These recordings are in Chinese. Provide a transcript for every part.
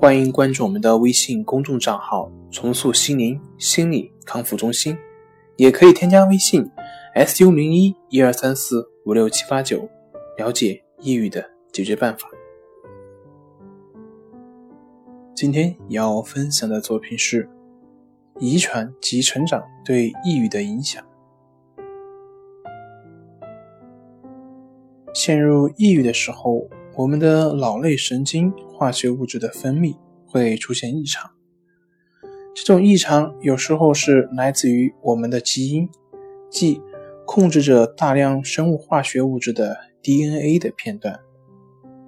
欢迎关注我们的微信公众账号“重塑心灵心理康复中心”，也可以添加微信 “su 零一一二三四五六七八九”，了解抑郁的解决办法。今天要分享的作品是遗传及成长对抑郁的影响。陷入抑郁的时候。我们的脑内神经化学物质的分泌会出现异常，这种异常有时候是来自于我们的基因，即控制着大量生物化学物质的 DNA 的片段。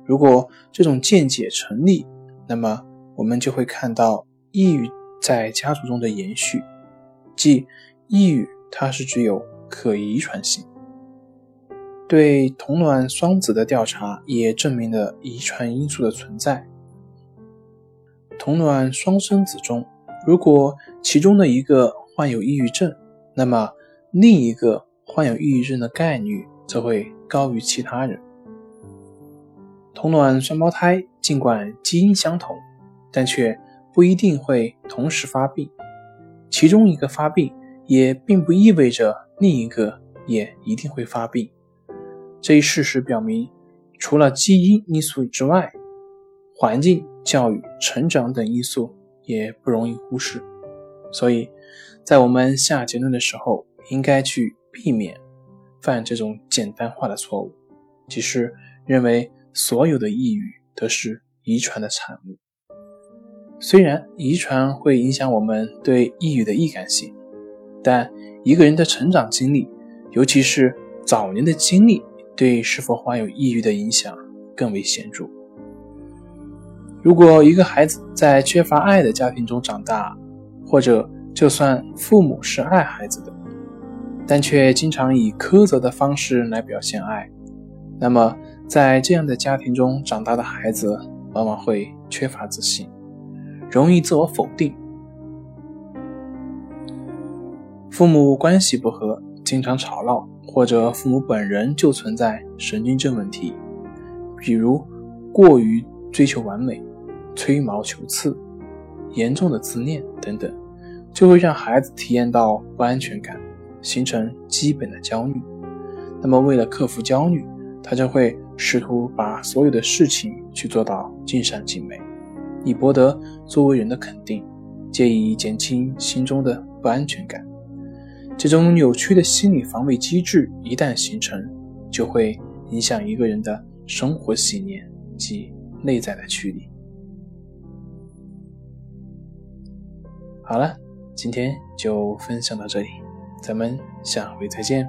如果这种见解成立，那么我们就会看到抑郁在家族中的延续，即抑郁它是具有可遗传性。对同卵双子的调查也证明了遗传因素的存在。同卵双生子中，如果其中的一个患有抑郁症，那么另一个患有抑郁症的概率则会高于其他人。同卵双胞胎尽管基因相同，但却不一定会同时发病。其中一个发病，也并不意味着另一个也一定会发病。这一事实表明，除了基因因素之外，环境、教育、成长等因素也不容易忽视。所以，在我们下结论的时候，应该去避免犯这种简单化的错误，即是认为所有的抑郁都是遗传的产物。虽然遗传会影响我们对抑郁的易感性，但一个人的成长经历，尤其是早年的经历。对是否患有抑郁的影响更为显著。如果一个孩子在缺乏爱的家庭中长大，或者就算父母是爱孩子的，但却经常以苛责的方式来表现爱，那么在这样的家庭中长大的孩子往往会缺乏自信，容易自我否定。父母关系不和，经常吵闹。或者父母本人就存在神经症问题，比如过于追求完美、吹毛求疵、严重的自恋等等，就会让孩子体验到不安全感，形成基本的焦虑。那么，为了克服焦虑，他就会试图把所有的事情去做到尽善尽美，以博得作为人的肯定，借以减轻心中的不安全感。这种扭曲的心理防卫机制一旦形成，就会影响一个人的生活信念及内在的驱力。好了，今天就分享到这里，咱们下回再见。